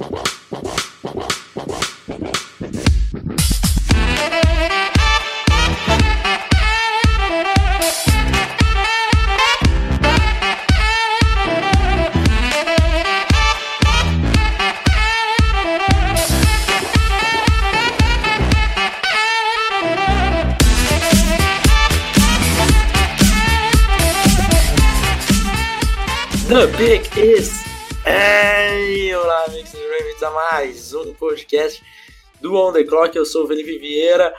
Wow. Podcast do On The Clock. Eu sou o Felipe Vieira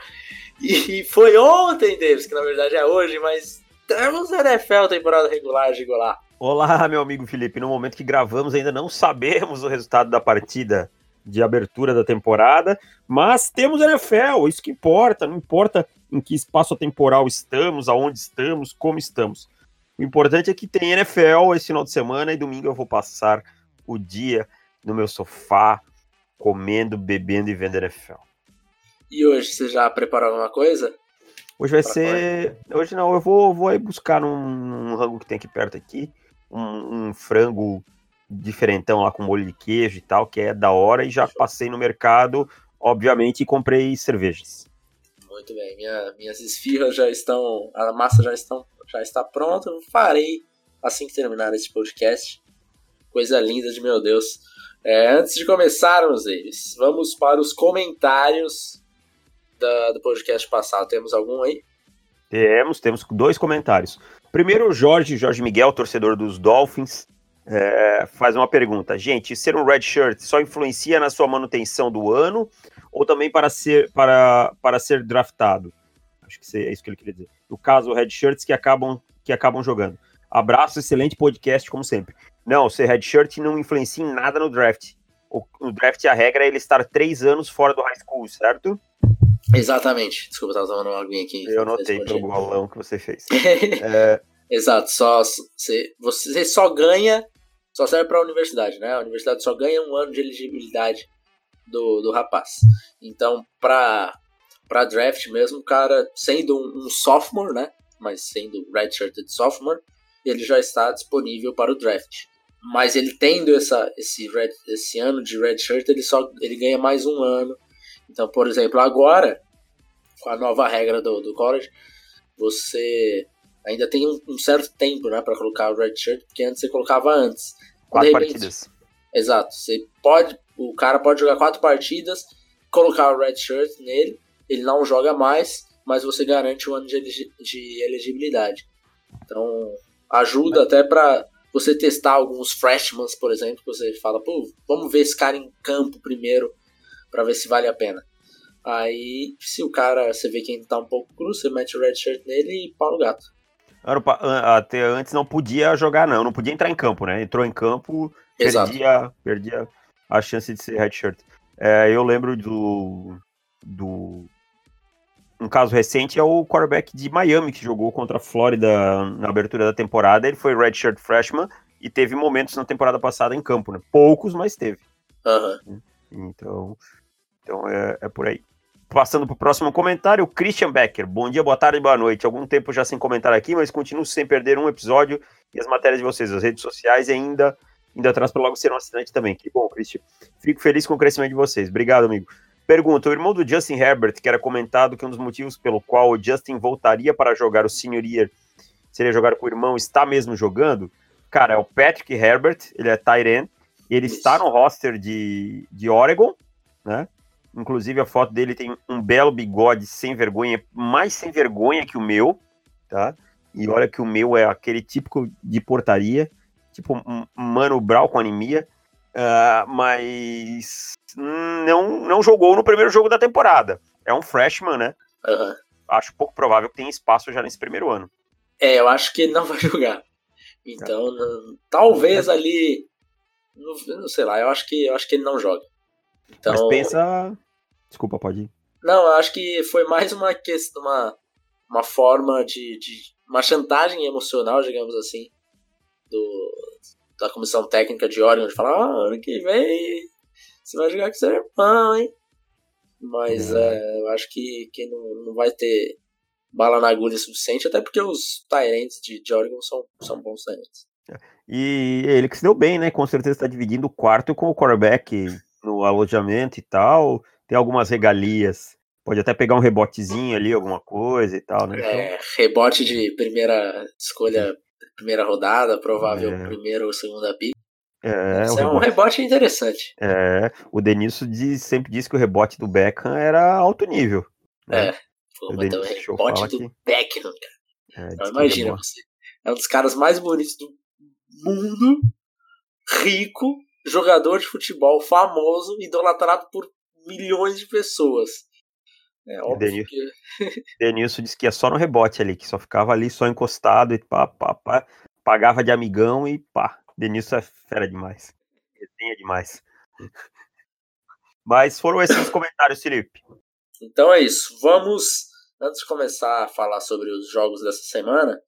e foi ontem, Davis, que na verdade é hoje, mas temos NFL temporada regular de Golá. Olá, meu amigo Felipe. No momento que gravamos, ainda não sabemos o resultado da partida de abertura da temporada, mas temos NFL, isso que importa. Não importa em que espaço temporal estamos, aonde estamos, como estamos. O importante é que tem NFL esse final de semana e domingo eu vou passar o dia no meu sofá, comendo, bebendo e vendo NFL. E hoje você já preparou alguma coisa? Hoje vai ser. Hoje não, eu vou, vou aí buscar num, rango que tem aqui perto aqui. Um, um, frango diferentão lá com molho de queijo e tal, que é da hora, e já passei no mercado, obviamente, e comprei cervejas. Muito bem, Minha, minhas esfirras já estão. A massa já estão já está pronto. Eu farei assim que terminar esse podcast. Coisa linda de meu Deus. É, antes de começarmos eles, vamos para os comentários da, do podcast passado. Temos algum aí? Temos, temos dois comentários. Primeiro, o Jorge, Jorge Miguel, torcedor dos Dolphins, é, faz uma pergunta. Gente, ser um red shirt só influencia na sua manutenção do ano ou também para ser, para, para ser draftado? Acho que é isso que ele queria dizer. No caso, red shirts que acabam, que acabam jogando. Abraço, excelente podcast, como sempre. Não, ser red shirt não influencia em nada no draft. O, no draft, a regra é ele estar três anos fora do high school, certo? Exatamente. Desculpa, eu tava tomando uma aguinha aqui. Eu notei pelo bolão que você fez. é... Exato, só você, você só ganha, só serve para a universidade, né? A universidade só ganha um ano de elegibilidade do, do rapaz. Então, para para draft mesmo, o cara sendo um, um, sophomore, né? Mas sendo redshirted sophomore, ele já está disponível para o draft. Mas ele tendo essa, esse, red, esse ano de redshirt, ele só ele ganha mais um ano. Então, por exemplo, agora, com a nova regra do, do college, você ainda tem um, um certo tempo né, para colocar o redshirt, porque antes você colocava antes. Quatro repente, partidas. Exato. Você pode, o cara pode jogar quatro partidas, colocar o redshirt nele, ele não joga mais, mas você garante um ano de, de elegibilidade. Então, ajuda até para você testar alguns freshmen, por exemplo, que você fala, pô, vamos ver esse cara em campo primeiro para ver se vale a pena. Aí, se o cara, você vê quem tá um pouco cru, você mete o red shirt nele e pau no gato. Até antes não podia jogar, não, não podia entrar em campo, né? Entrou em campo, perdia, perdia a chance de ser red shirt. É, eu lembro do, do um caso recente é o quarterback de Miami, que jogou contra a Flórida na abertura da temporada. Ele foi redshirt freshman e teve momentos na temporada passada em campo, né? Poucos, mas teve. Uhum. Então, então é, é por aí. Passando para o próximo comentário, Christian Becker. Bom dia, boa tarde, boa noite. Algum tempo já sem comentar aqui, mas continuo sem perder um episódio e as matérias de vocês, as redes sociais e ainda, ainda atrás para logo ser um assinante também. Que bom, Christian. Fico feliz com o crescimento de vocês. Obrigado, amigo. Pergunta: o irmão do Justin Herbert, que era comentado que um dos motivos pelo qual o Justin voltaria para jogar o Senior Year seria jogar com o irmão, está mesmo jogando? Cara, é o Patrick Herbert, ele é Tyren, ele Isso. está no roster de, de Oregon, né? Inclusive a foto dele tem um belo bigode sem vergonha, mais sem vergonha que o meu, tá? E olha que o meu é aquele típico de portaria, tipo um Mano Brown com anemia, uh, mas não, não jogou no primeiro jogo da temporada. É um freshman, né? Uhum. Acho pouco provável que tenha espaço já nesse primeiro ano. É, eu acho que ele não vai jogar. Então, é. não, talvez é. ali. Não, não, sei lá, eu acho que eu acho que ele não joga. Então, Mas pensa. Desculpa, pode ir. Não, eu acho que foi mais uma questão, uma, uma forma de, de. uma chantagem emocional, digamos assim, do, da comissão técnica de Oregon, de falar, ah, ano que vem você vai jogar com seu irmão, hein? Mas uhum. é, eu acho que, que não, não vai ter bala na agulha suficiente, até porque os Tyrants de, de Oregon são, são bons Tyrants. E ele que se deu bem, né? Com certeza está dividindo o quarto com o quarterback no alojamento e tal, tem algumas regalias. Pode até pegar um rebotezinho ali, alguma coisa e tal, né? É, então... rebote de primeira escolha, primeira rodada, provável é. primeira ou segunda pick. É, Isso um é um rebote interessante. É, o Denilson diz, sempre disse que o rebote do Beckham era alto nível. Né? É, pô, mas também rebote do que... Beckham, cara. É, então, imagina você. É um dos caras mais bonitos do mundo, rico, jogador de futebol famoso, idolatrado por milhões de pessoas. É óbvio Denilson, que... Denilson disse que é só no rebote ali, que só ficava ali só encostado e pá, pá, pá, pagava de amigão e pá. Denilson é fera demais. Resenha demais. Mas foram esses os comentários, Felipe. Então é isso. Vamos, antes de começar a falar sobre os jogos dessa semana,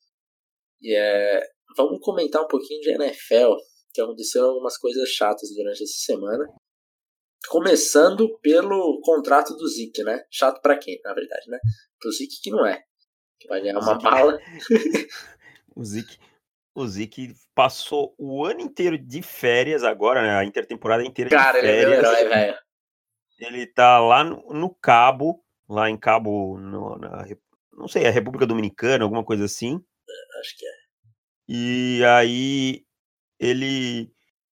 e é, vamos comentar um pouquinho de NFL, que aconteceram algumas coisas chatas durante essa semana. Começando pelo contrato do Zeke, né? Chato para quem, na verdade, né? Pro Zeke que não é. Que vai ganhar uma bala. o Zeke, o Zeke passou o ano inteiro de férias agora, né? A intertemporada inteira Cara, de férias. Ele é velho. Ele tá lá no, no, Cabo, lá em Cabo, no, na, não sei, a República Dominicana, alguma coisa assim. Acho que é. E aí ele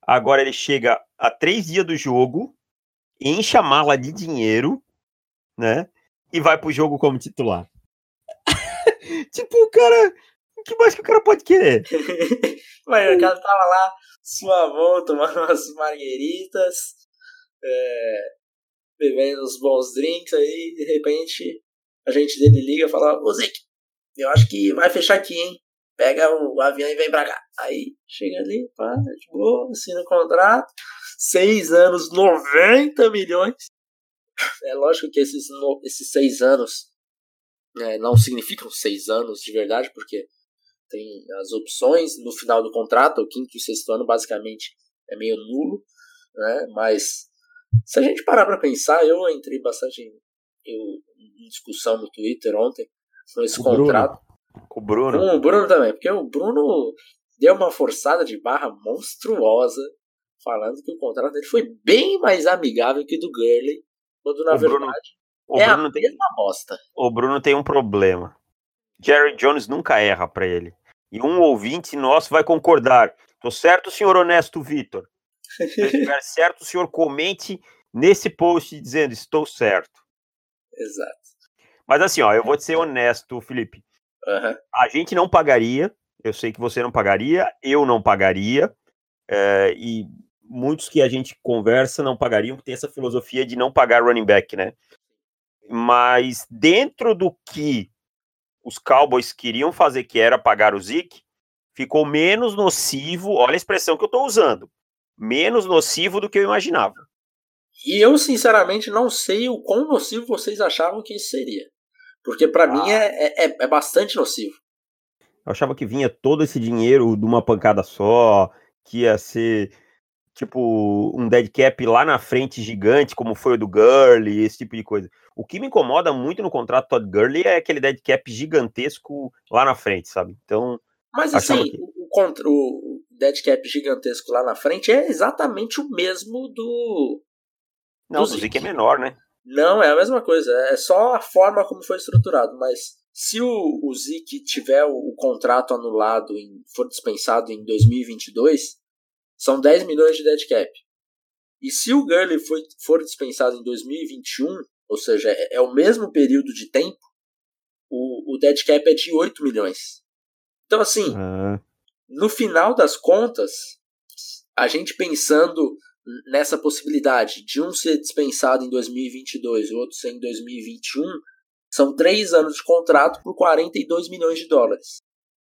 agora ele chega a três dias do jogo, enche a mala de dinheiro, né? E vai pro jogo como titular. tipo, o cara que mais que o cara pode querer? Mas o cara tava lá, suavão, tomando umas margueritas, é, bebendo uns bons drinks, aí de repente a gente dele liga e fala, ô Zic, eu acho que vai fechar aqui, hein? Pega o avião e vem pra cá. Aí chega ali, pá, de boa, assina o contrato. Seis anos, 90 milhões. É lógico que esses, esses seis anos é, não significam seis anos de verdade, porque tem as opções no final do contrato, o quinto e sexto ano basicamente é meio nulo, né? Mas se a gente parar para pensar, eu entrei bastante em, em, discussão no Twitter ontem com esse o contrato. Bruno. Com o Bruno. Com o Bruno também, porque o Bruno deu uma forçada de barra monstruosa, falando que o contrato dele foi bem mais amigável que o do Gurley, quando na o verdade Bruno, é Bruno a mesma tem, bosta. O Bruno tem um problema. Jerry Jones nunca erra para ele. E um ouvinte nosso vai concordar. Tô certo, senhor honesto Vitor? Se estiver certo, o senhor comente nesse post dizendo estou certo. Exato. Mas assim, ó, eu vou te ser honesto, Felipe. Uhum. A gente não pagaria. Eu sei que você não pagaria, eu não pagaria. É, e muitos que a gente conversa não pagariam, porque tem essa filosofia de não pagar running back, né? Mas dentro do que os Cowboys queriam fazer, que era pagar o Zeke, ficou menos nocivo, olha a expressão que eu estou usando, menos nocivo do que eu imaginava. E eu, sinceramente, não sei o quão nocivo vocês achavam que isso seria. Porque para ah. mim é, é, é, bastante nocivo. Eu achava que vinha todo esse dinheiro de uma pancada só, que ia ser tipo um dead cap lá na frente gigante, como foi o do Gurley, esse tipo de coisa. O que me incomoda muito no contrato Todd Gurley é aquele dead cap gigantesco lá na frente, sabe? Então. Mas assim, que... o, contra, o dead cap gigantesco lá na frente é exatamente o mesmo do. Não, do Zeke é menor, né? Não, é a mesma coisa. É só a forma como foi estruturado. Mas se o, o Zeke tiver o, o contrato anulado, e for dispensado em 2022, são 10 milhões de dead cap. E se o Gurley for, for dispensado em 2021, ou seja, é, é o mesmo período de tempo, o, o dead cap é de 8 milhões. Então, assim, uhum. no final das contas, a gente pensando nessa possibilidade de um ser dispensado em 2022 e o outro ser em 2021, são três anos de contrato por 42 milhões de dólares.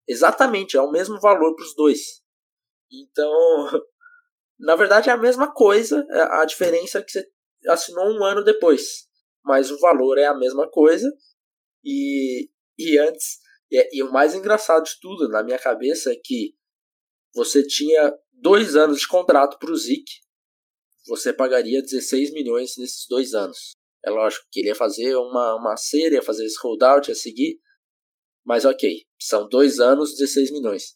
Exatamente, é o mesmo valor para os dois. Então, na verdade é a mesma coisa, é, a diferença é que você assinou um ano depois mas o valor é a mesma coisa. E, e antes, e, e o mais engraçado de tudo na minha cabeça é que você tinha dois anos de contrato para o Zik, você pagaria 16 milhões nesses dois anos. É lógico que ele ia fazer uma, uma série, ia fazer esse holdout, ia seguir, mas ok, são dois anos, 16 milhões.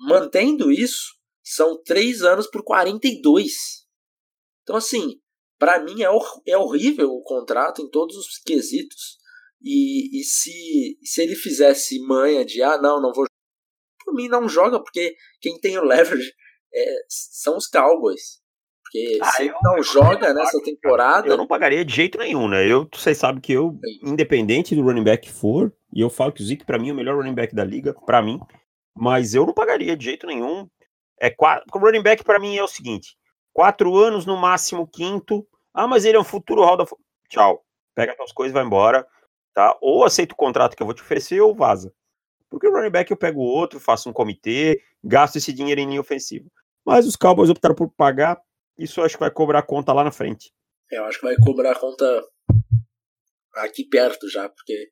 Mantendo isso, são três anos por 42. Então, assim, para mim é, hor é horrível o contrato em todos os quesitos. E, e se, se ele fizesse manha de, ah, não, não vou. Por mim, não joga, porque quem tem o leverage é, são os Cowboys. Porque ah, se ele não joga nessa temporada. Eu não pagaria de jeito nenhum, né? Eu, vocês sabem que eu, independente do running back for, e eu falo que o Zeke, pra mim, é o melhor running back da liga, pra mim. Mas eu não pagaria de jeito nenhum. É quatro, o running back para mim é o seguinte: quatro anos, no máximo quinto. Ah, mas ele é um futuro hall da. Tchau. Pega as coisas vai embora. Tá? Ou aceita o contrato que eu vou te oferecer ou vaza. Porque o running back eu pego outro, faço um comitê, gasto esse dinheiro em linha ofensiva. Mas os Cowboys optaram por pagar, isso acho que vai cobrar conta lá na frente. É, eu acho que vai cobrar conta aqui perto já, porque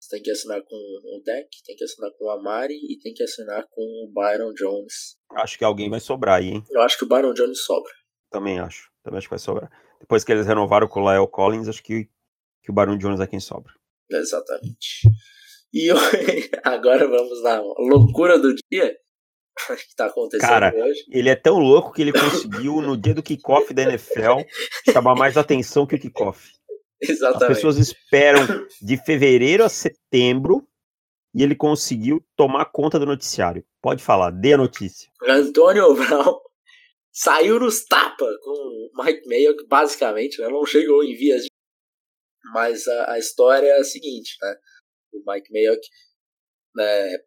você tem que assinar com o Deck, tem que assinar com o Amari e tem que assinar com o Byron Jones. Acho que alguém vai sobrar aí, hein? Eu acho que o Byron Jones sobra. Também acho. Também acho que vai sobrar. Depois que eles renovaram com o Lyle Collins, acho que, que o Byron Jones é quem sobra. Exatamente. E agora vamos na loucura do dia que tá acontecendo Cara, hoje. ele é tão louco que ele conseguiu, no dia do kickoff da NFL, chamar mais atenção que o kickoff. Exatamente. As pessoas esperam de fevereiro a setembro e ele conseguiu tomar conta do noticiário. Pode falar, dê a notícia. Antônio Brown saiu nos tapa com o Mike Mayo, basicamente, né? não chegou em vias de... Mas a, a, história é a seguinte, né? O Mike Mayo né,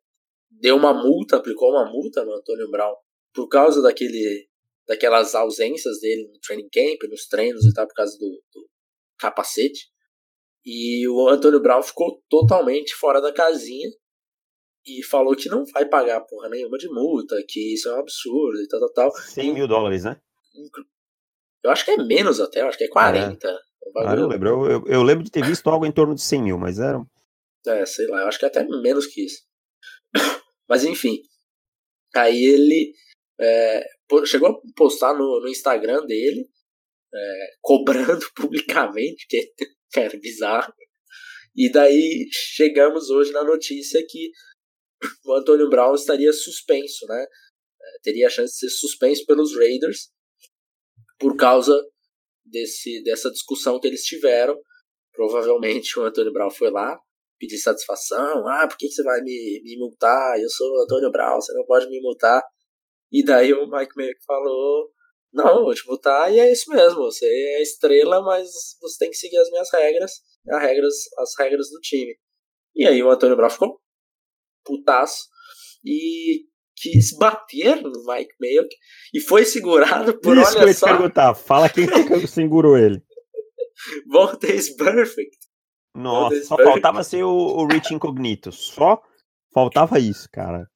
deu uma multa, aplicou uma multa no Antônio Brown por causa daquele, daquelas ausências dele no training camp, nos treinos e tal, por causa do, do capacete. E o Antônio Brown ficou totalmente fora da casinha e falou que não vai pagar porra nenhuma de multa, que isso é um absurdo e tal, tal, tal. 100 mil dólares, né? Eu acho que é menos até, eu acho que é 40. É. Ah, eu lembro. Eu, eu, eu, lembro de ter visto algo em torno de 100 mil, mas era. É, sei lá, eu acho que é até menos que isso. Mas enfim. Aí ele é, chegou a postar no, no Instagram dele é, cobrando publicamente, que era bizarro. E daí chegamos hoje na notícia que o Antônio Brown estaria suspenso, né? É, teria a chance de ser suspenso pelos Raiders por causa desse, dessa discussão que eles tiveram. Provavelmente o Antônio Brown foi lá pedir satisfação. Ah, por que, que você vai me, me multar? Eu sou o Antônio Brown, você não pode me multar. E daí o Mike Mayer falou não, vou te botar e é isso mesmo. Você é estrela, mas você tem que seguir as minhas regras, as regras, as regras do time. E aí o Antônio Brown ficou putaço e quis bater no Mike Mayock e foi segurado por isso olha que eu só. perguntar, fala quem segurou ele. Voltace Perfect. Nossa, só Perfect. faltava ser o, o Rich Incognito. Só faltava isso, cara.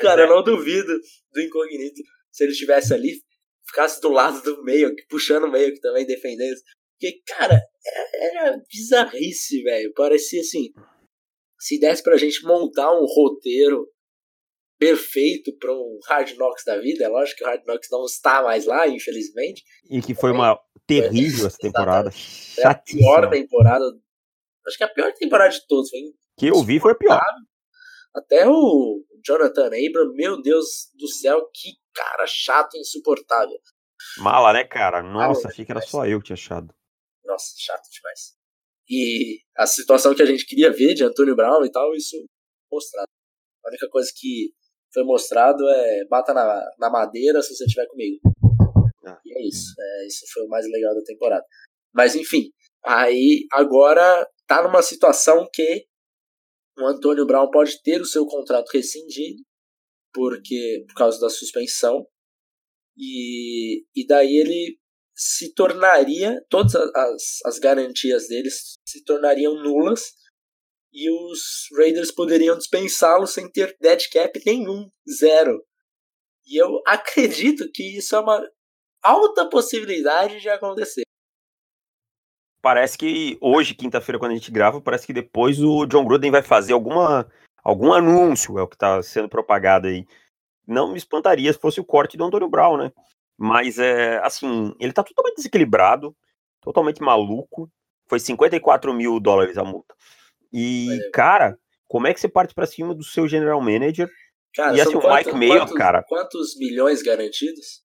cara, eu não duvido do Incognito se ele estivesse ali ficasse do lado do meio, puxando o meio que também defendendo. Porque, cara, era bizarrice, velho. Parecia assim. Se desse pra gente montar um roteiro perfeito para um Hard Knocks da vida, é lógico que o Hard Knocks não está mais lá, infelizmente. E que foi uma terrível essa temporada. É a pior temporada. Acho que a pior temporada de todos. Foi que eu vi foi a pior. Até o Jonathan Abram, meu Deus do céu, que cara chato e insuportável. Mala, né, cara? Nossa, achei que era só eu que tinha achado. Nossa, chato demais. E a situação que a gente queria ver de Antônio Brown e tal, isso mostrado. A única coisa que foi mostrado é bata na, na madeira se você estiver comigo. Ah. E é isso. É, isso foi o mais legal da temporada. Mas enfim, aí agora tá numa situação que o Antônio Brown pode ter o seu contrato rescindido porque por causa da suspensão e, e daí ele se tornaria todas as, as garantias deles se tornariam nulas e os Raiders poderiam dispensá-lo sem ter dead cap nenhum, zero. E eu acredito que isso é uma alta possibilidade de acontecer. Parece que hoje, quinta-feira, quando a gente grava, parece que depois o John Gruden vai fazer alguma algum anúncio, é o que está sendo propagado aí. Não me espantaria se fosse o corte do Antônio Brown, né? Mas, é, assim, ele tá totalmente desequilibrado, totalmente maluco. Foi 54 mil dólares a multa. E, cara, como é que você parte para cima do seu general manager? Cara, e assim, o Mike Mayo, cara. Quantos milhões garantidos?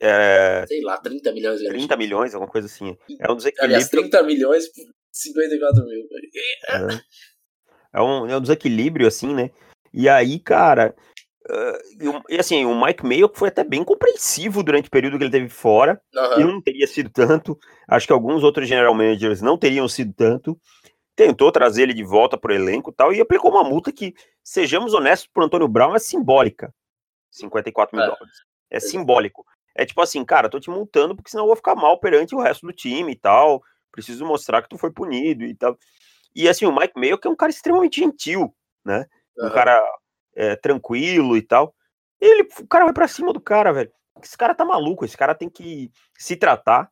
É, Sei lá, 30 milhões de 30 milhões, alguma coisa assim. É um Aliás, desequilíbrio. 30 milhões por 54 mil. É, é um, é um desequilíbrio, assim, né? E aí, cara. ah, e, assim, o Mike Mayo foi até bem compreensivo durante o período que ele teve fora. E não teria sido tanto. Acho que alguns outros general managers não teriam sido tanto. Tentou trazer ele de volta pro elenco e tal, e aplicou uma multa que, sejamos honestos, pro Antônio Brown é simbólica. 54 mil É. dólares. É simbólico. É tipo assim, cara, tô te multando porque senão eu vou ficar mal perante o resto do time e tal. Preciso mostrar que tu foi punido e tal. E assim, o Mike Mayo, que é um cara extremamente gentil, né? Um cara é, tranquilo e tal. Ele, o cara vai pra cima do cara, velho. Esse cara tá maluco, esse cara tem que se tratar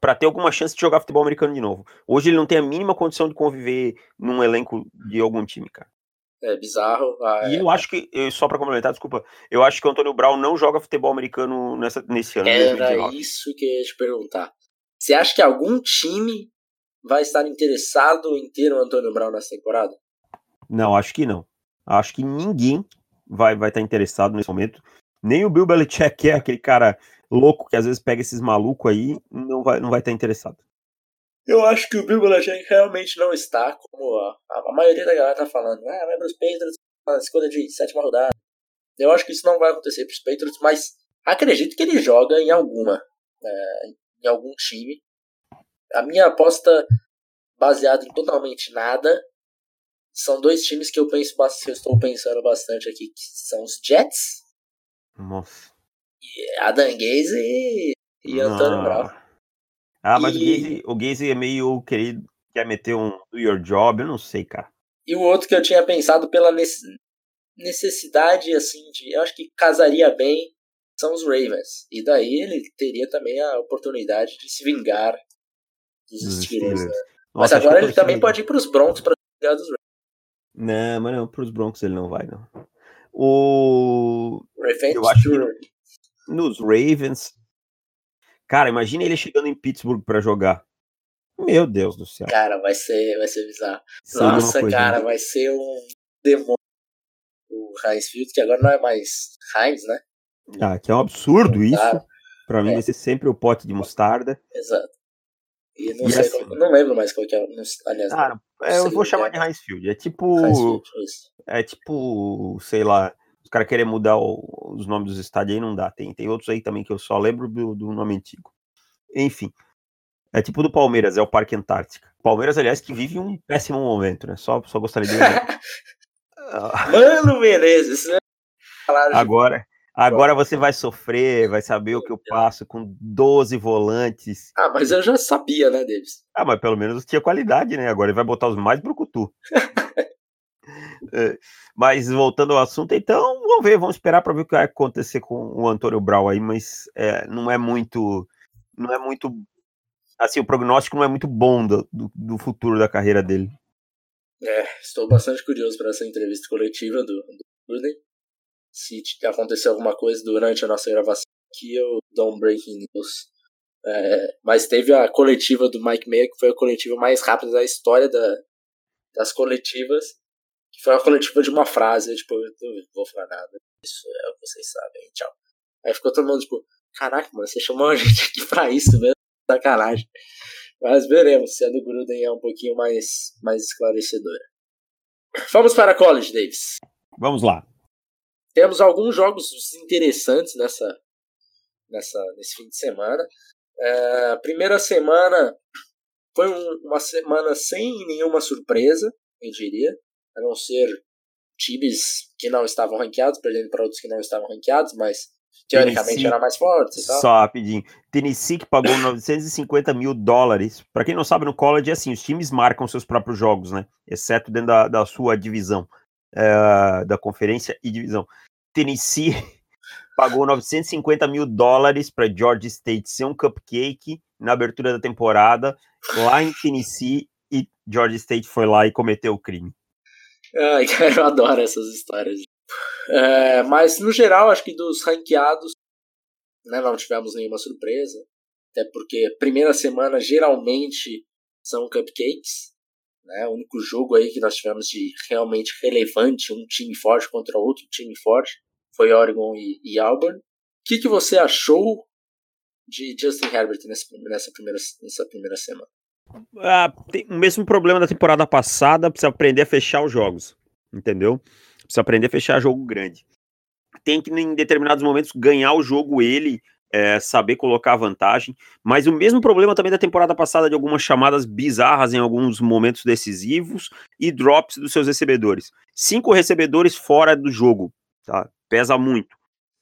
pra ter alguma chance de jogar futebol americano de novo. Hoje ele não tem a mínima condição de conviver num elenco de algum time, cara. É bizarro. Ah, E é. eu acho que, só pra complementar, desculpa, eu acho que o Antônio Brown não joga futebol americano nessa, nesse ano, Era 2019. isso que eu ia te perguntar. Você acha que algum time vai estar interessado em ter o Antônio Brown nessa temporada? Não, acho que não. Acho que ninguém vai vai estar interessado nesse momento. Nem o Bill Belichick, que é aquele cara louco que às vezes pega esses malucos aí, não vai não vai estar interessado. Eu acho que o Bill Belichick realmente não está, como a, a maioria da galera tá falando. Ah, vai pros Patriots na escolha de sétima rodada. Eu acho que isso não vai acontecer pros Patriots, mas acredito que ele joga em alguma. é, em algum time. A minha aposta, baseada em totalmente nada, são dois times que eu penso que eu estou pensando bastante aqui, que são os Jets, Nossa. Adam Gaze e, e Antônio. Brown. Ah, mas o E- Gaze, o Gaze é meio querido, quer meter um do your job, eu não sei, cara. E o outro que eu tinha pensado pela nece- necessidade, assim, de. Eu acho que casaria bem são os Ravens. E daí ele teria também a oportunidade de se vingar dos Dos Steelers. né? Mas agora ele também pode ir pros Broncos pra se vingar dos Ravens. Não, mas não, pros Broncos ele não vai, não. O... Revenge Eu acho que. Nos Ravens. Cara, imagina ele chegando em Pittsburgh pra jogar. Meu Deus do céu. Cara, vai ser, vai ser bizarro. Uma Nossa, cara, vai ser um demônio. O Heinz Field, que agora não é mais Heinz, né? Ah, que é um absurdo isso. Claro. Pra mim É. vai ser sempre o pote de mostarda. Exato. E não E sei assim- qual- não lembro mais qual que é. não aliás, Cara, é, eu vou chamar é. de Heinz Field. É tipo. É tipo, sei lá, os caras querem mudar o- os nomes dos estádios aí, não dá. Tem, tem outros aí também que eu só lembro do, do nome antigo. Enfim. É tipo do Palmeiras, é o Parque Antártica. Palmeiras, aliás, que vive um péssimo momento, né? Só, só gostaria de Mano Menezes, isso não é falar de agora, agora você vai sofrer, vai saber o que eu passo com 12 volantes. Ah, mas eu já sabia, né, Davis? Ah, mas pelo menos tinha qualidade, né? Agora ele vai botar os mais brucutu. É, mas voltando ao assunto, então, vamos ver, vamos esperar para ver o que vai acontecer com o Antônio Brau aí, mas é, não é muito. Não é muito. Assim, o prognóstico não é muito bom do, do, futuro da carreira dele. É, estou bastante curioso para essa entrevista coletiva do, do. Se acontecer alguma coisa durante a nossa gravação aqui, eu dou um breaking news. É, mas teve a coletiva do Mike Mayer, que foi a coletiva mais rápida da história da, das coletivas. Que foi uma coletiva de uma frase, eu, tipo, eu não vou falar nada. Isso é o que vocês sabem, tchau. Aí ficou todo mundo, tipo, caraca, mano, você chamou a gente aqui pra isso mesmo? Sacanagem. Mas veremos se a do Gruden é um pouquinho mais, mais esclarecedora. Vamos para college, Davis. Vamos lá. Temos alguns jogos interessantes nessa, nessa, nesse fim de semana. É, a primeira semana foi um- uma semana sem nenhuma surpresa, eu diria, a não ser times que não estavam ranqueados, perdendo para outros que não estavam ranqueados, mas teoricamente Tennessee, era mais forte tal. Só rapidinho. Tennessee que pagou 950 mil dólares. Para quem não sabe, no college é assim: os times marcam seus próprios jogos, né? Exceto dentro da, da sua divisão, é, da conferência e divisão. Tennessee pagou 950 mil dólares para Georgia State ser um cupcake na abertura da temporada lá em Tennessee e Georgia State foi lá e cometeu o crime. Ai, cara, eu adoro essas histórias. É, mas, no geral, acho que dos ranqueados, né, não tivemos nenhuma surpresa. Até porque primeira semana geralmente são cupcakes. Né, o único jogo aí que nós tivemos de realmente relevante, um time forte contra outro time forte, foi Oregon e, e Auburn. que, que você achou de Justin Herbert nessa, nessa, primeira, nessa primeira semana? Ah, tem o mesmo problema da temporada passada, precisa aprender a fechar os jogos, entendeu? Precisa aprender a fechar jogo grande. Tem que, em determinados momentos, ganhar o jogo ele, é, saber colocar a vantagem. Mas o mesmo problema também da temporada passada de algumas chamadas bizarras em alguns momentos decisivos e drops dos seus recebedores. Cinco recebedores fora do jogo, tá? Pesa muito.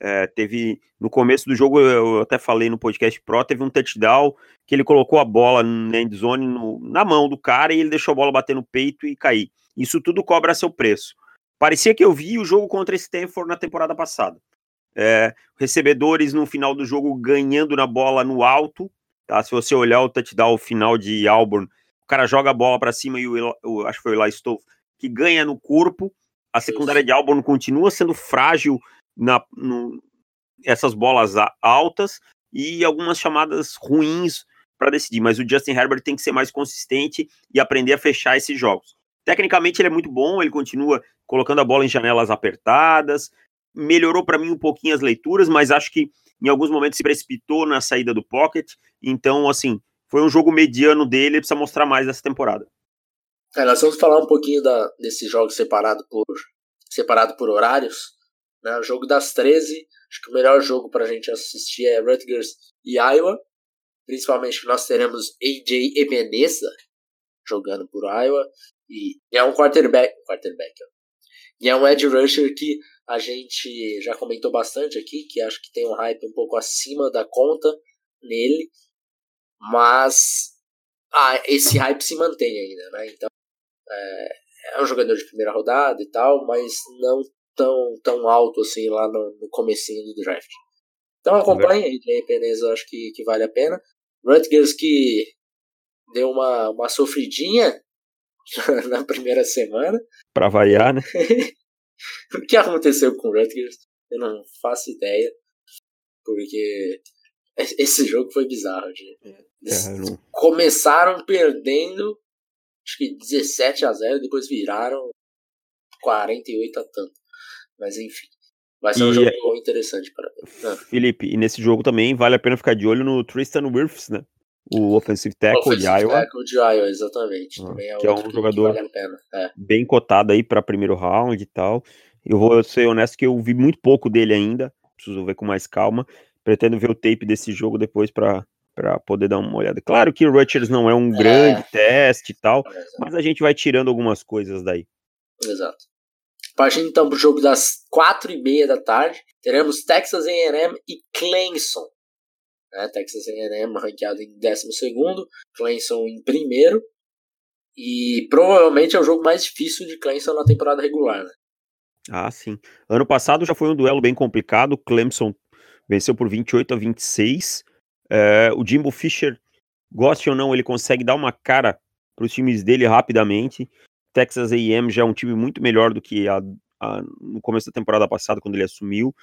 É, teve no começo do jogo, eu até falei no podcast Pro, teve um touchdown que ele colocou a bola na endzone no, na mão do cara e ele deixou a bola bater no peito e cair. Isso tudo cobra seu preço. Parecia que eu vi o jogo contra Stanford na temporada passada. É, recebedores no final do jogo ganhando na bola no alto. Tá? Se você olhar o touchdown final de Auburn, o cara joga a bola para cima e o, o, acho que foi o Eli Stowe que ganha no corpo. A secundária de Auburn continua sendo frágil na no, essas bolas altas e algumas chamadas ruins para decidir, mas o Justin Herbert tem que ser mais consistente e aprender a fechar esses jogos. Tecnicamente ele é muito bom, ele continua colocando a bola em janelas apertadas, melhorou para mim um pouquinho as leituras, mas acho que em alguns momentos se precipitou na saída do pocket, então assim, foi um jogo mediano dele, ele precisa mostrar mais essa temporada. É, nós vamos falar um pouquinho da, desse jogo separado por, separado por horários. Né? O jogo das 13, acho que o melhor jogo para a gente assistir é Rutgers e Iowa. Principalmente que nós teremos AJ Ebeneza jogando por Iowa. E é um quarterback. quarterback ó. E é um edge rusher que a gente já comentou bastante aqui, que acho que tem um hype um pouco acima da conta nele. Mas ah, esse hype se mantém ainda, né? Então é, é um jogador de primeira rodada e tal, mas não tão, tão alto assim lá no, no comecinho do draft. Então acompanhe aí, de Peneza, acho que, que vale a pena. Rutgers que deu uma, uma sofridinha na primeira semana. Para variar, né? o que aconteceu com o Rutgers? Eu não faço ideia. Porque esse jogo foi bizarro. Eles é, começaram perdendo, acho que 17 a 0, depois viraram 48 a tanto. Mas enfim. Vai ser um e, jogo é interessante para ah. Felipe, e nesse jogo também vale a pena ficar de olho no Tristan Wirfs, né? O offensive tackle offensive de Iowa. Tackle de Iowa, exatamente. Ah, é que é um jogador vale é. bem cotado aí para primeiro round e tal. Eu vou ser honesto que eu vi muito pouco dele ainda. Preciso ver com mais calma. Pretendo ver o tape desse jogo depois para para poder dar uma olhada. Claro que o Rutgers não é um é. grande teste e tal, mas a gente vai tirando algumas coisas daí. Exato. Partindo então para o jogo das quatro e meia da tarde, teremos Texas A&M e Clemson. Né? Texas A&M ranqueado em décimo segundo, Clemson em primeiro. E provavelmente é o jogo mais difícil de Clemson na temporada regular. Né? Ah, sim. Ano passado já foi um duelo bem complicado. Clemson venceu por 28 a 26. É, o Jimbo Fisher, goste ou não, ele consegue dar uma cara para os times dele rapidamente. Texas A&M já é um time muito melhor do que a, a, no começo da temporada passada, quando ele assumiu.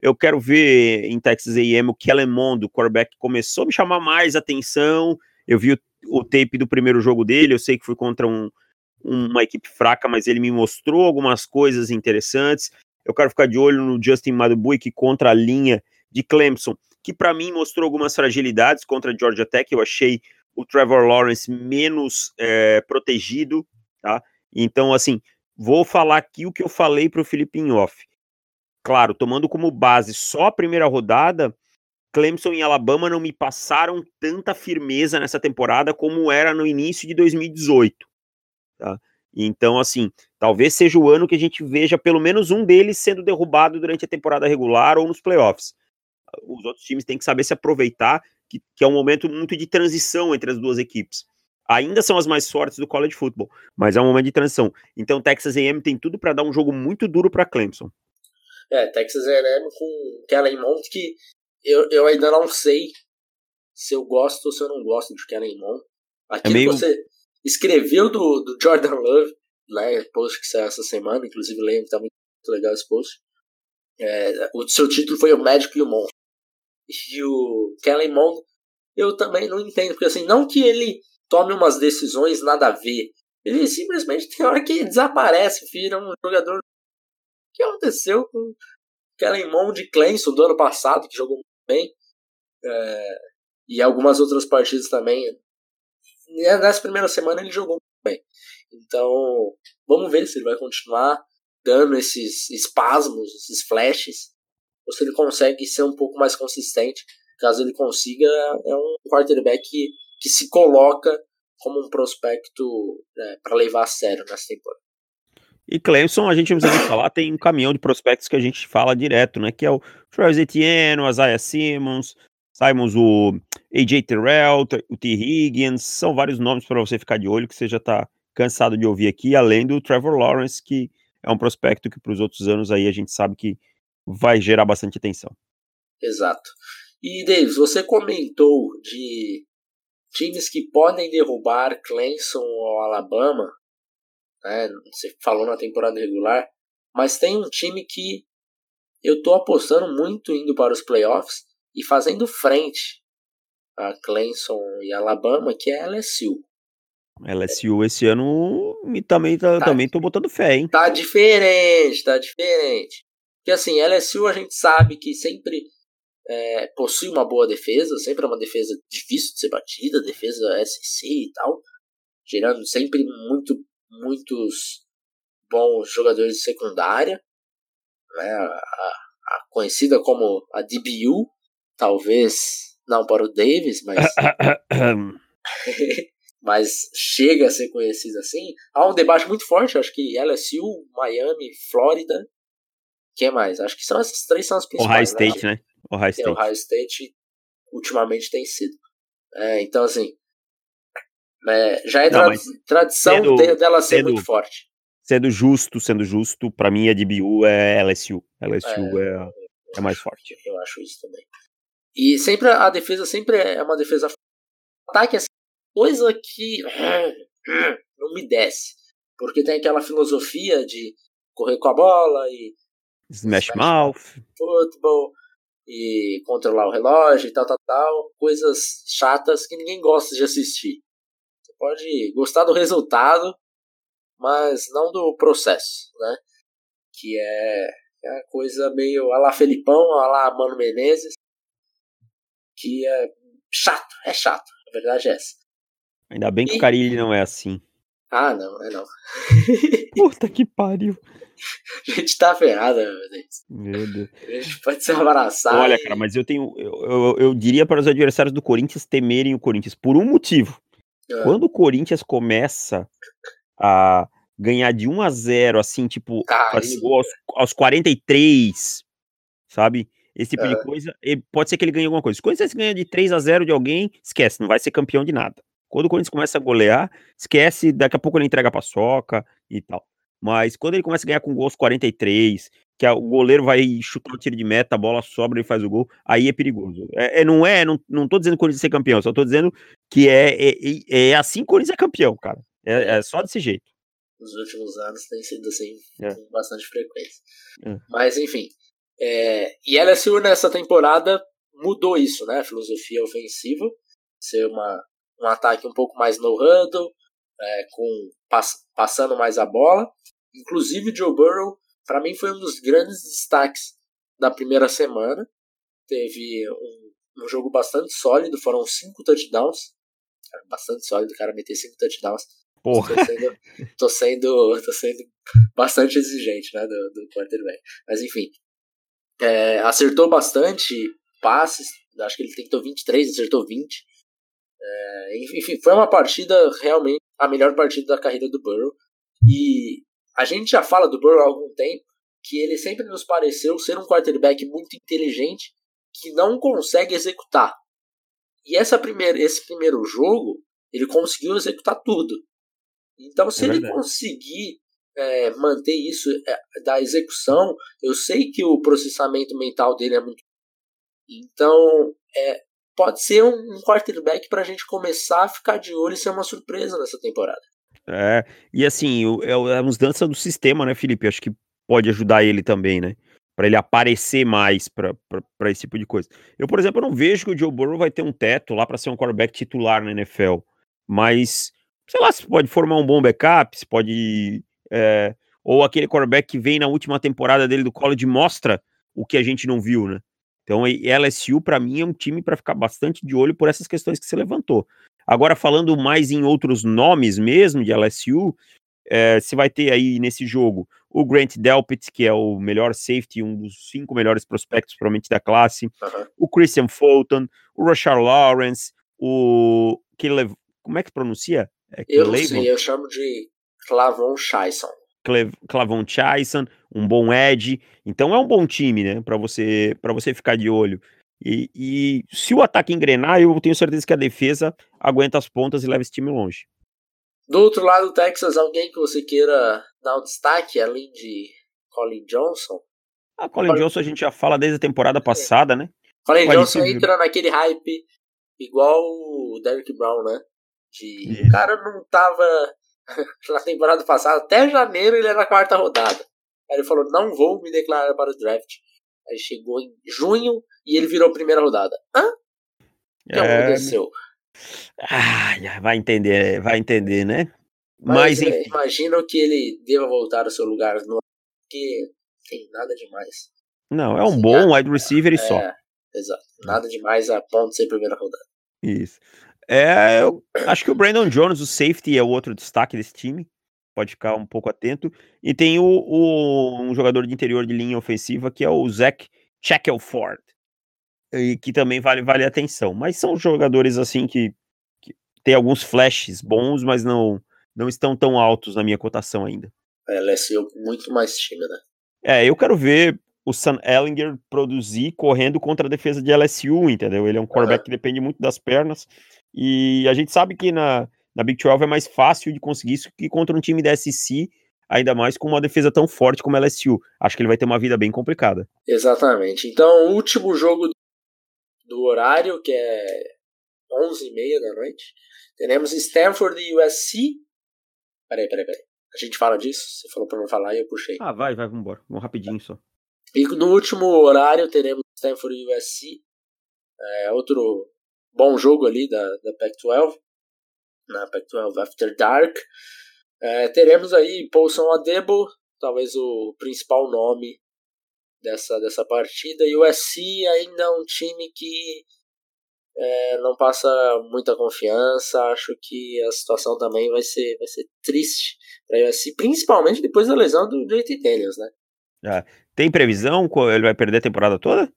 Eu quero ver em Texas A&M o Kellen Mond, o quarterback, começou a me chamar mais atenção. Eu vi o, o tape do primeiro jogo dele, eu sei que foi contra um, uma equipe fraca, mas ele me mostrou algumas coisas interessantes. Eu quero ficar de olho no Justin Madubuik contra a linha de Clemson, que para mim mostrou algumas fragilidades contra a Georgia Tech. Eu achei o Trevor Lawrence menos é, protegido, tá? Então, assim, vou falar aqui o que eu falei para o Felipe em off. Claro, tomando como base só a primeira rodada, Clemson e Alabama não me passaram tanta firmeza nessa temporada como era no início de 2018. Tá? Então, assim, talvez seja o ano que a gente veja pelo menos um deles sendo derrubado durante a temporada regular ou nos playoffs. Os outros times têm que saber se aproveitar, que, que é um momento muito de transição entre as duas equipes ainda são as mais fortes do college football, mas é um momento de transição. Então Texas A&M tem tudo para dar um jogo muito duro para Clemson. É, Texas A&M com Kellen Mond que eu, eu ainda não sei se eu gosto ou se eu não gosto de Kellen Mond. Aquilo é meio... que você escreveu do, do Jordan Love, né, post que saiu essa semana, inclusive lembro que tá muito legal esse post. É, o seu título foi o Magic e o Mond. E o Kellen Mond eu também não entendo, porque assim, não que ele tome umas decisões nada a ver. Ele simplesmente tem hora que desaparece, vira um jogador. O que aconteceu com. Kellen Mond e Clemson do ano passado, que jogou muito bem. É, e algumas outras partidas também. Nessa primeira semana ele jogou muito bem. Então, vamos ver se ele vai continuar dando esses espasmos, esses flashes, ou se ele consegue ser um pouco mais consistente. Caso ele consiga, é um quarterback que, que se coloca como um prospecto né, para levar a sério nessa temporada. E Clemson, a gente não precisa falar, tem um caminhão de prospectos que a gente fala direto, né? Que é o Travis Etienne, o Isaiah Simmons, Simons, o AJ Terrell, o T. Higgins, são vários nomes para você ficar de olho que você já está cansado de ouvir aqui, além do Trevor Lawrence, que é um prospecto que para os outros anos aí a gente sabe que vai gerar bastante atenção. Exato. E Davis, você comentou de times que podem derrubar Clemson ou Alabama, né? Você falou na temporada regular, mas tem um time que eu tô apostando muito indo para os playoffs e fazendo frente a Clemson e Alabama, que é a LSU. LSU esse ano também, tá, tá, também tô botando fé, hein? Tá diferente, tá diferente. Porque assim, LSU a gente sabe que sempre é, possui uma boa defesa, sempre é uma defesa difícil de ser batida, defesa SEC e tal, gerando sempre muito, muitos bons jogadores de secundária, né, a, a conhecida como a DBU, talvez não para o Davis, mas mas chega a ser conhecida assim. Há um debate muito forte, acho que LSU, Miami, Flórida, quem mais? Acho que são essas três são as principais. Ohio State, né? né? Ohio State. Ohio State ultimamente tem sido. É, então, assim, é, já é Não, tradição sendo, dela ser sendo, muito forte. Sendo justo, sendo justo, para mim a DBU é LSU. LSU é, é, é, mais forte. Eu acho isso também. E sempre a defesa sempre é uma defesa ataque assim, coisa que não me desce. Porque tem aquela filosofia de correr com a bola e Smash, Smash Mouth, futebol e controlar o relógio e tal, tal, tal, coisas chatas que ninguém gosta de assistir. Você pode gostar do resultado, mas não do processo, né? Que é, é a coisa meio a lá Felipão, a lá Mano Menezes, que é chato, é chato, a verdade é essa. Ainda bem que e... o Carilli não é assim. Ah, não, é não. Puta que pariu. A gente tá ferrado, meu Deus. Meu Deus. A gente pode se abraçar. Olha, e... cara, mas eu tenho. Eu, eu, eu, diria para os adversários do Corinthians temerem o Corinthians por um motivo. Ah. Quando o Corinthians começa a ganhar de 1 a 0 assim, tipo, ah, gol aos, aos 43, sabe? Esse tipo de coisa, pode ser que ele ganhe alguma coisa. Se o Corinthians ganha de 3 a 0 de alguém, esquece, não vai ser campeão de nada. Quando o Corinthians começa a golear, esquece, daqui a pouco ele entrega a paçoca e tal. Mas quando ele começa a ganhar com gols 43, que o goleiro vai chutar o tiro de meta, a bola sobra e faz o gol, aí é perigoso. É, é não é, não, não tô dizendo que o Corinthians é campeão, só tô dizendo que é, é, é assim que o Corinthians é campeão, cara. É, é só desse jeito. Nos últimos anos tem sido assim, é. com bastante frequência. É. Mas enfim. É, e LSU nessa temporada mudou isso, né? A filosofia ofensiva, ser uma, um ataque um pouco mais no huddle, é, com pass, passando mais a bola Inclusive, Joe Burrow, para mim, foi um dos grandes destaques da primeira semana. Teve um, um jogo bastante sólido, foram cinco touchdowns. Bastante sólido, o cara meter cinco touchdowns. Porra. Tô sendo, tô sendo, tô sendo bastante exigente né, do, do quarterback. Mas enfim, é, acertou bastante passes. Acho que ele tentou 23, acertou 20. É, enfim, foi uma partida realmente a melhor partida da carreira do Burrow. E a gente já fala do Burrow há algum tempo, que ele sempre nos pareceu ser um quarterback muito inteligente que não consegue executar. E essa primeira, esse primeiro jogo, ele conseguiu executar tudo. Então, se é ele conseguir é, manter isso é, da execução, eu sei que o processamento mental dele é muito. Então, é, pode ser um, um quarterback para a gente começar a ficar de olho e ser uma surpresa nessa temporada. É, e assim, o, é, é a mudança do sistema, né, Felipe? Acho que pode ajudar ele também, né? Para ele aparecer mais para esse tipo de coisa. Eu, por exemplo, não vejo que o Joe Burrow vai ter um teto lá para ser um quarterback titular na NFL. Mas, sei lá, se pode formar um bom backup, se pode. É, ou aquele quarterback que vem na última temporada dele do college mostra o que a gente não viu, né? Então, LSU, para mim, é um time para ficar bastante de olho por essas questões que você levantou. Agora, falando mais em outros nomes mesmo de LSU, é, você vai ter aí nesse jogo o Grant Delpit, que é o melhor safety, um dos cinco melhores prospectos, provavelmente, da classe, uhum. o Christian Fulton, o Rashard Lawrence, o. Como é que pronuncia? É eu não sei, eu chamo de Clavon Chyson. Clavon Chyson, um bom edge. Então é um bom time, né? Para você, para você ficar de olho. E, e, se o ataque engrenar, eu tenho certeza que a defesa aguenta as pontas e leva esse time longe. Do outro lado do Texas, alguém que você queira dar um destaque, além de Colin Johnson? A Colin, Colin... Johnson a gente já fala desde a temporada passada, né? Colin Johnson entra naquele hype igual o Derrick Brown, né? De... O cara não tava na temporada passada, até janeiro ele era a quarta rodada. Aí ele falou: não vou me declarar para o draft. Aí chegou em junho e ele virou primeira rodada. Hã? O que é... aconteceu? Ah, vai entender, vai entender, né? Mas, Mas é, imagino que ele deva voltar ao seu lugar no porque tem nada demais. Não, é um assim, bom wide receiver é, e só. Exato. Nada demais a ponto de ser primeira rodada. Isso. É, eu acho que o Brandon Jones, o safety, é o outro destaque desse time. Pode ficar um pouco atento. E tem o, o um jogador de interior de linha ofensiva, que é o Zach Shackelford. E que também vale, vale atenção. Mas são jogadores assim que, que tem alguns flashes bons, mas não, não estão tão altos na minha cotação ainda. É, LSU muito mais time, né? É, eu quero ver o Sam Ellinger produzir correndo contra a defesa de LSU, entendeu? Ele é um quarterback uhum. que depende muito das pernas. E a gente sabe que na, na Big 12 é mais fácil de conseguir isso que contra um time da SEC, ainda mais com uma defesa tão forte como a LSU. Acho que ele vai ter uma vida bem complicada. Exatamente. Então, o último jogo do horário, que é 11h30 da noite, teremos Stanford e USC. Peraí, peraí, peraí. A gente fala disso? Você falou pra não falar e eu puxei. Ah, vai, vai, vambora. Vamos rapidinho só. E no último horário teremos Stanford e USC. É, outro bom jogo ali da, da Pac-12, na Pac-12 After Dark. É, teremos aí Paulson Adebo, talvez o principal nome dessa, dessa partida, e o USC ainda é um time que é, não passa muita confiança. Acho que a situação também vai ser, vai ser triste para o USC, principalmente depois da lesão do JT Daniels, né? É, tem previsão? Ele vai perder a temporada toda?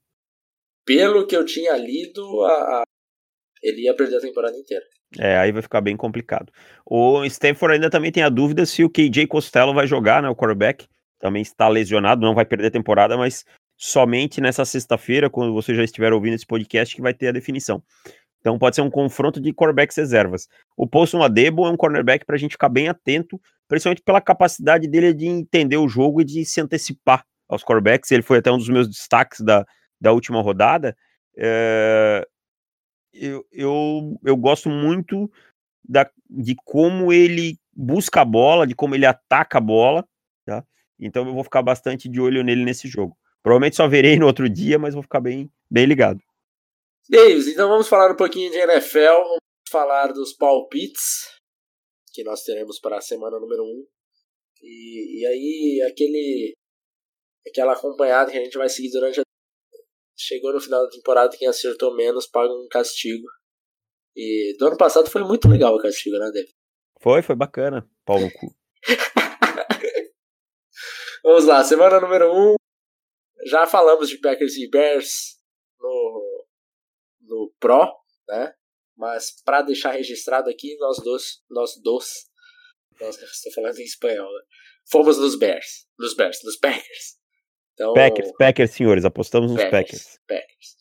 Pelo que eu tinha lido, a, ele ia perder a temporada inteira. É, aí vai ficar bem complicado. O Stanford ainda também tem a dúvida se o KJ Costello vai jogar, né? O quarterback também está lesionado, não vai perder a temporada, mas somente nessa sexta-feira, quando você já estiver ouvindo esse podcast, que vai ter a definição. Então pode ser um confronto de quarterbacks reservas. O Paulson Adebo é um cornerback para a gente ficar bem atento, principalmente pela capacidade dele de entender o jogo e de se antecipar aos quarterbacks. Ele foi até um dos meus destaques da, da última rodada. É, eu, eu, eu gosto muito da, de como ele busca a bola, de como ele ataca a bola, tá? Então eu vou ficar bastante de olho nele nesse jogo. Provavelmente só verei no outro dia, mas vou ficar bem, bem ligado. Davis, então vamos falar um pouquinho de NFL, vamos falar dos palpites que nós teremos para a semana número 1. Um. E, e aí, aquele aquela acompanhada que a gente vai seguir durante a chegou no final da temporada, quem acertou menos paga um castigo. E do ano passado foi muito legal o castigo, né, David? Foi, foi bacana. Pau no cu. Vamos lá, semana número 1. Um, já falamos de Packers e Bears no, no Pro, né? Mas para deixar registrado aqui, nós dois, nós dois, estou falando em espanhol, né? fomos nos Bears, nos Bears, nos Packers. Então, Packers, Packers, senhores, apostamos nos Packers, Packers. Packers.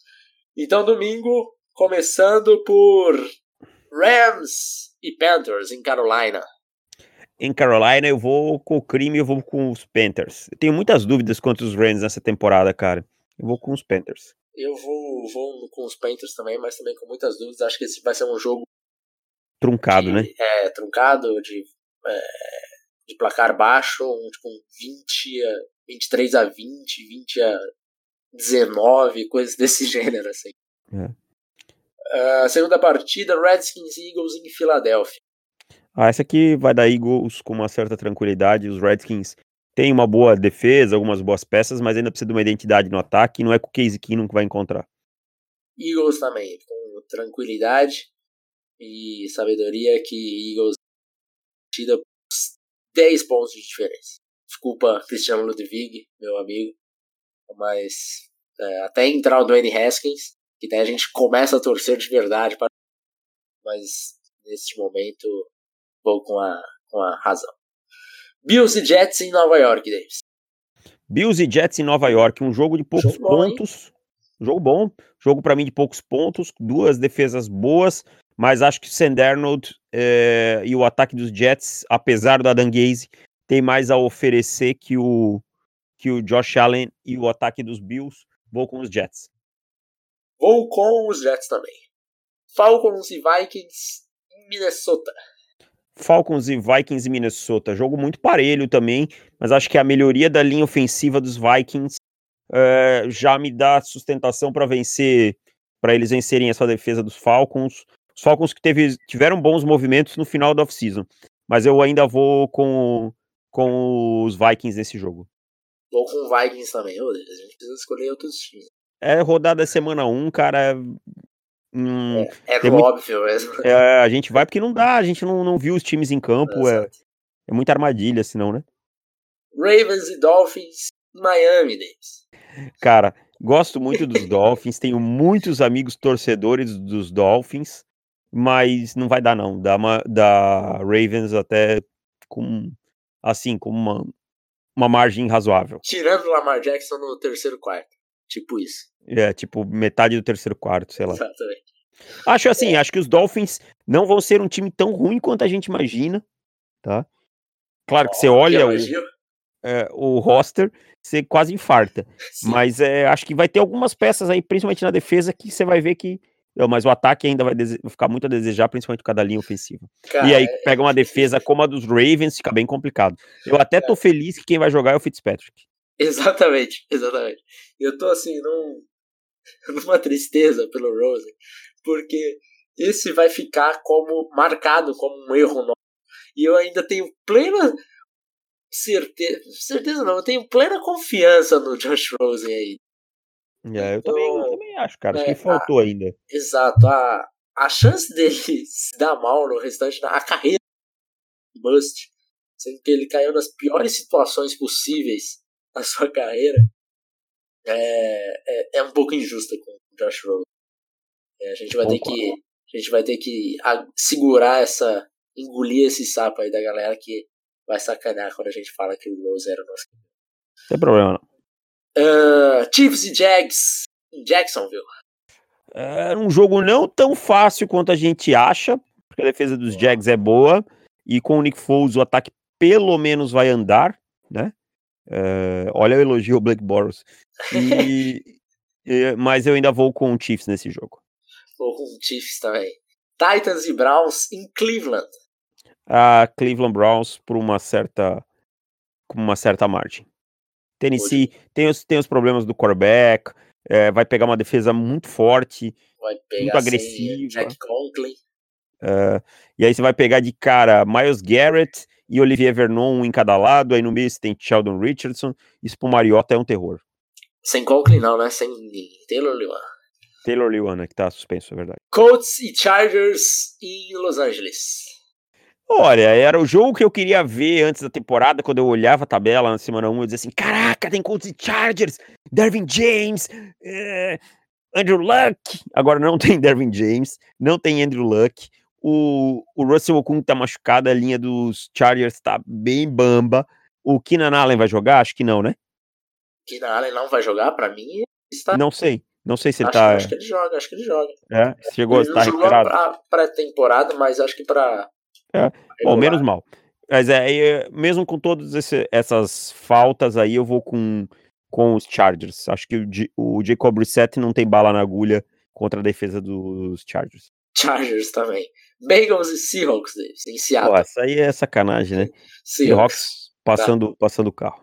Então, domingo, começando por Rams e Panthers em Carolina. Em Carolina, eu vou com o crime, eu vou com os Panthers. Eu tenho muitas dúvidas quanto os Rams nessa temporada, cara. Eu vou com os Panthers. Eu vou, vou com os Panthers também, mas também com muitas dúvidas. Acho que esse vai ser um jogo truncado, de, né? É, truncado, de, é, de placar baixo, um, tipo um 20 a 23 a 20, 20 a 19, coisas desse gênero, assim. É. Uh, segunda partida, Redskins e Eagles em Filadélfia. Ah, essa aqui vai dar Eagles com uma certa tranquilidade. Os Redskins tem uma boa defesa, algumas boas peças, mas ainda precisa de uma identidade no ataque, não é com o Casey Keenum que vai encontrar. Eagles também, com tranquilidade e sabedoria que Eagles tira 10 pontos de diferença. Desculpa, Cristiano Ludwig, meu amigo, mas é, até entrar o Dwayne Haskins, que daí a gente começa a torcer de verdade, para... mas neste momento vou com a, com a razão. Bills e Jets em Nova York, Davis. Bills e Jets em Nova York, um jogo de poucos jogo pontos. Bom, jogo bom, jogo para mim de poucos pontos, duas defesas boas, mas acho que o Sandernold é, e o ataque dos Jets, apesar do Adam Gaze, tem mais a oferecer que o, que o Josh Allen e o ataque dos Bills. Vou com os Jets. Vou com os Jets também. Falcons e Vikings em Minnesota. Falcons e Vikings em Minnesota. Jogo muito parelho também, mas acho que a melhoria da linha ofensiva dos Vikings uh, já me dá sustentação para vencer, para eles vencerem essa defesa dos Falcons. Os Falcons que teve, tiveram bons movimentos no final da off-season, mas eu ainda vou com, com os Vikings nesse jogo. Vou com o Vikings também, a gente precisa escolher outros times. É rodada semana 1, um, cara. Hum, é, é óbvio mesmo. É, a gente vai porque não dá, a gente não, não viu os times em campo. É, é muita armadilha, senão, né? Ravens e Dolphins, Miami, Davis. Cara, gosto muito dos Dolphins, tenho muitos amigos torcedores dos Dolphins, mas não vai dar, não. Da, da Ravens até com assim, com uma, uma margem razoável. Tirando o Lamar Jackson no terceiro quarto. Tipo isso. É, tipo, metade do terceiro quarto, sei lá. Exatamente. Acho assim, é. acho que os Dolphins não vão ser um time tão ruim quanto a gente imagina, tá? Claro que oh, você olha que o, é, o roster, você quase infarta. Sim. Mas é, acho que vai ter algumas peças aí, principalmente na defesa, que você vai ver que. Mas o ataque ainda vai ficar muito a desejar, principalmente cada linha ofensiva. Cara, e aí é pega uma defesa como a dos Ravens, fica bem complicado. Eu até tô feliz que quem vai jogar é o Fitzpatrick. Exatamente, exatamente. Eu tô assim, num, numa tristeza pelo Rosen, porque esse vai ficar como marcado como um erro nosso. E eu ainda tenho plena certeza, certeza não, eu tenho plena confiança no Josh Rosen aí. É, eu, então, também, eu também acho, cara. Acho é, que faltou a, ainda. Exato. A, a chance dele se dar mal no restante da carreira bust, sendo que ele caiu nas piores situações possíveis na sua carreira, é, é, é um pouco injusta com o Josh Rosen. É, a gente vai ter que a gente vai ter que segurar essa engolir esse sapo aí da galera que vai sacanear quando a gente fala que o Rose era o nosso Não tem problema não. Uh, Chiefs e Jags em Jacksonville. Era um jogo não tão fácil quanto a gente acha, porque a defesa dos Jags é boa, e com o Nick Foles o ataque pelo menos vai andar, né? Uh, olha o elogio ao Blake Boros. E, e, mas eu ainda vou com o Chiefs nesse jogo. Vou com o Chiefs também. Titans e Browns em Cleveland. A Cleveland Browns por uma certa com uma certa margem. Tennessee tem os, tem os problemas do quarterback, é, vai pegar uma defesa muito forte, muito agressiva. Jack Conklin. É, e aí você vai pegar de cara Miles Garrett e Olivier Vernon em cada lado, aí no meio você tem Sheldon Richardson, isso pro Mariota é um terror. Sem Conklin não, né? Sem Taylor Lewan. Taylor Lewan, né, que tá suspenso, é verdade. Colts e Chargers em Los Angeles. Olha, era o jogo que eu queria ver antes da temporada, quando eu olhava a tabela na semana 1, eu dizia assim, caraca, tem Colts e Chargers, Dervin James, é, Andrew Luck. Agora não tem Dervin James, não tem Andrew Luck. O, o Russell Okung tá machucado, a linha dos Chargers tá bem bamba. O Keenan Allen vai jogar? Acho que não, né? Keenan Allen não vai jogar? Pra mim, está... Não sei. Não sei se ele acho, tá. Acho que ele joga, acho que ele joga. É, chegou ele a estar recuperado. Pra pré-temporada, mas acho que pra. É. Bom, menos mal. Mas é, mesmo com todas essas faltas aí, eu vou com, com os Chargers. Acho que o, o Jacob Brissett não tem bala na agulha contra a defesa dos Chargers. Chargers também. Bengals e Seahawks, em Seattle. Pô, essa aí é sacanagem, né? Seahawks, Seahawks passando, tá. passando o carro.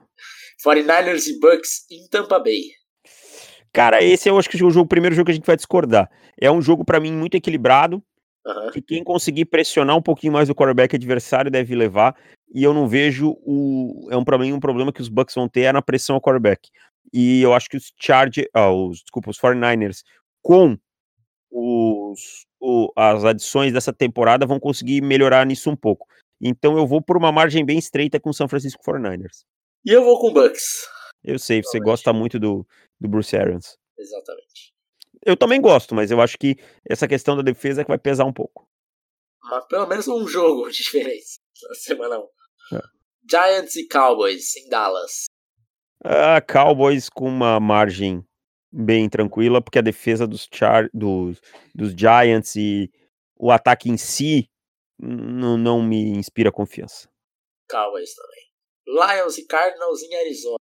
49ers e Bucks em Tampa Bay. Cara, esse eu acho que é o, jogo, o primeiro jogo que a gente vai discordar. É um jogo, para mim, muito equilibrado. Uhum. Que quem conseguir pressionar um pouquinho mais o quarterback adversário deve levar. e eu não vejo o. É um problema, um problema que os Bucks vão ter é na pressão ao quarterback. E eu acho que os Chargers, ah, os, desculpa, os 49ers, com os, o, as adições dessa temporada, vão conseguir melhorar nisso um pouco. Então eu vou por uma margem bem estreita com o São Francisco 49ers. E eu vou com o Bucks. Eu sei, você gosta muito do, do Bruce Arians. Exatamente. Eu também gosto, mas eu acho que essa questão da defesa é que vai pesar um pouco. Mas pelo menos um jogo de diferença na semana 1. É. Giants e Cowboys em Dallas. Uh, Cowboys com uma margem bem tranquila, porque a defesa dos, Char dos, dos Giants e o ataque em si não me inspira confiança. Cowboys também. Lions e Cardinals em Arizona.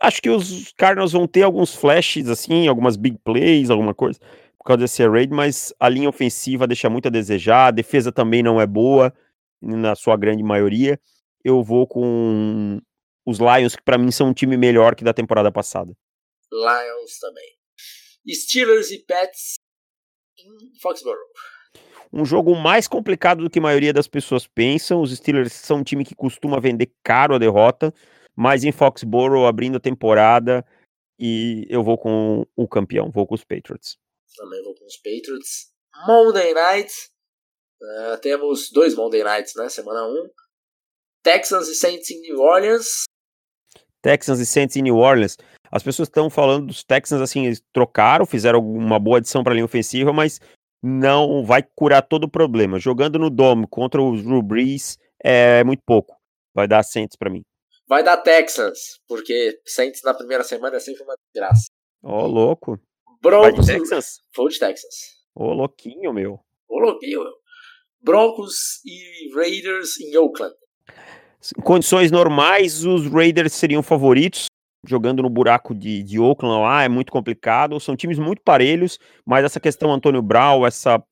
Acho que os Cardinals vão ter alguns flashes, assim, algumas big plays, alguma coisa, por causa desse raid, mas a linha ofensiva deixa muito a desejar, a defesa também não é boa, na sua grande maioria. Eu vou com os Lions, que para mim são um time melhor que da temporada passada. Lions também. Steelers e Pets em Foxborough. Um jogo mais complicado do que a maioria das pessoas pensam. Os Steelers são um time que costuma vender caro a derrota, mas em Foxborough, abrindo a temporada, e eu vou com o campeão, vou com os Patriots. Também vou com os Patriots. Monday Night. Uh, temos dois Monday Nights, né? Semana 1. Um. Texans e Saints em New Orleans. Texans e Saints em New Orleans. As pessoas estão falando dos Texans assim, eles trocaram, fizeram uma boa adição para a linha ofensiva, mas não vai curar todo o problema. Jogando no Dome contra os Drew Brees é muito pouco. Vai dar Saints para mim. Vai dar Texans, porque Saints na primeira semana é sempre uma graça. Ô, oh, louco. Broncos. Vai de Texas? Vou de Texas. Ô, oh, louquinho, meu. Ô, oh, louquinho, meu. Broncos e Raiders em Oakland. Em condições normais, os Raiders seriam favoritos. Jogando no buraco de, de Oakland lá é muito complicado. São times muito parelhos, mas essa questão Antônio Brown, essa,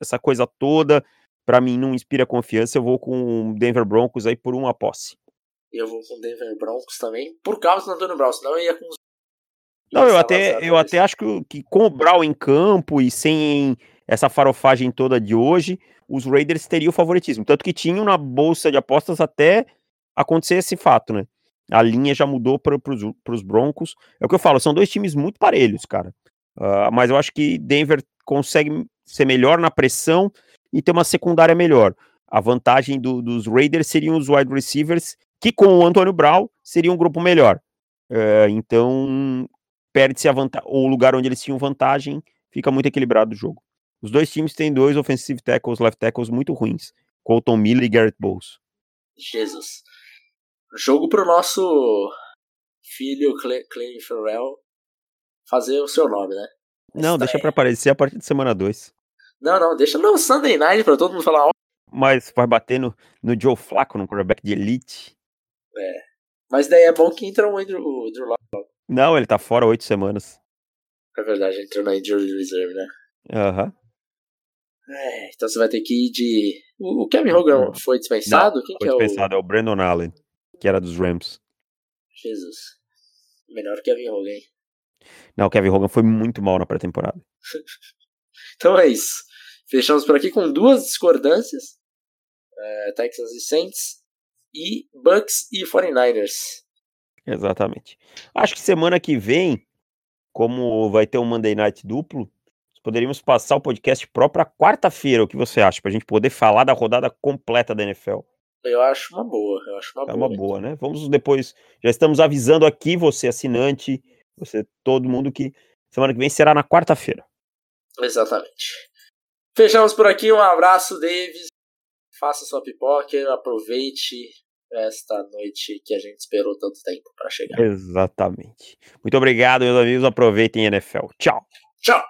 essa coisa toda, para mim não inspira confiança. Eu vou com o Denver Broncos aí por uma posse. Eu vou com o Denver Broncos também, por causa do Antônio Brown, senão eu ia com os. Não, eu até, eu até acho que, que com o Brown em campo e sem essa farofagem toda de hoje, os Raiders teriam o favoritismo. Tanto que tinham na bolsa de apostas até acontecer esse fato, né? A linha já mudou para os Broncos. É o que eu falo, são dois times muito parelhos, cara. Uh, mas eu acho que Denver consegue ser melhor na pressão e ter uma secundária melhor. A vantagem do, dos Raiders seriam os wide receivers, que com o Antônio Brown seria um grupo melhor. Uh, então, perde-se o lugar onde eles tinham vantagem, fica muito equilibrado o jogo. Os dois times têm dois offensive tackles, left tackles muito ruins. Colton Miller e Garrett Bowles. Jesus. Jogo pro nosso filho Clay Farrell fazer o seu nome, né? Não, deixa pra aparecer a partir de semana 2. Não, não, deixa no Sunday Night pra todo mundo falar. Mas vai bater no, no Joe Flacco, no quarterback de elite. É. Mas daí é bom que entra o Andrew, o Andrew Locke. Não, ele tá fora oito semanas. É verdade, entrou na Injury Reserve, né? Aham. Uhum. É, então você vai ter que ir de. O Kevin Hogan foi dispensado? Não, Quem foi que é dispensado, o... é o Brandon Allen, que era dos Rams. Jesus. Melhor Kevin Hogan. Não, o Kevin Hogan foi muito mal na pré-temporada. então é isso. Fechamos por aqui com duas discordâncias: é, Texans e Saints, e Bucks e 49ers. Exatamente. Acho que semana que vem, como vai ter um Monday Night duplo, poderíamos passar o podcast próprio quarta-feira. O que você acha? Para a gente poder falar da rodada completa da NFL. Eu acho uma boa. Eu acho uma é boa, uma boa, então. né? Vamos depois. Já estamos avisando aqui, você assinante, você, todo mundo, que semana que vem será na quarta-feira. Exatamente. Fechamos por aqui. Um abraço, Davis. Faça sua pipoca, aproveite esta noite que a gente esperou tanto tempo para chegar. Exatamente. Muito obrigado, meus amigos. Aproveitem NFL. Tchau. Tchau.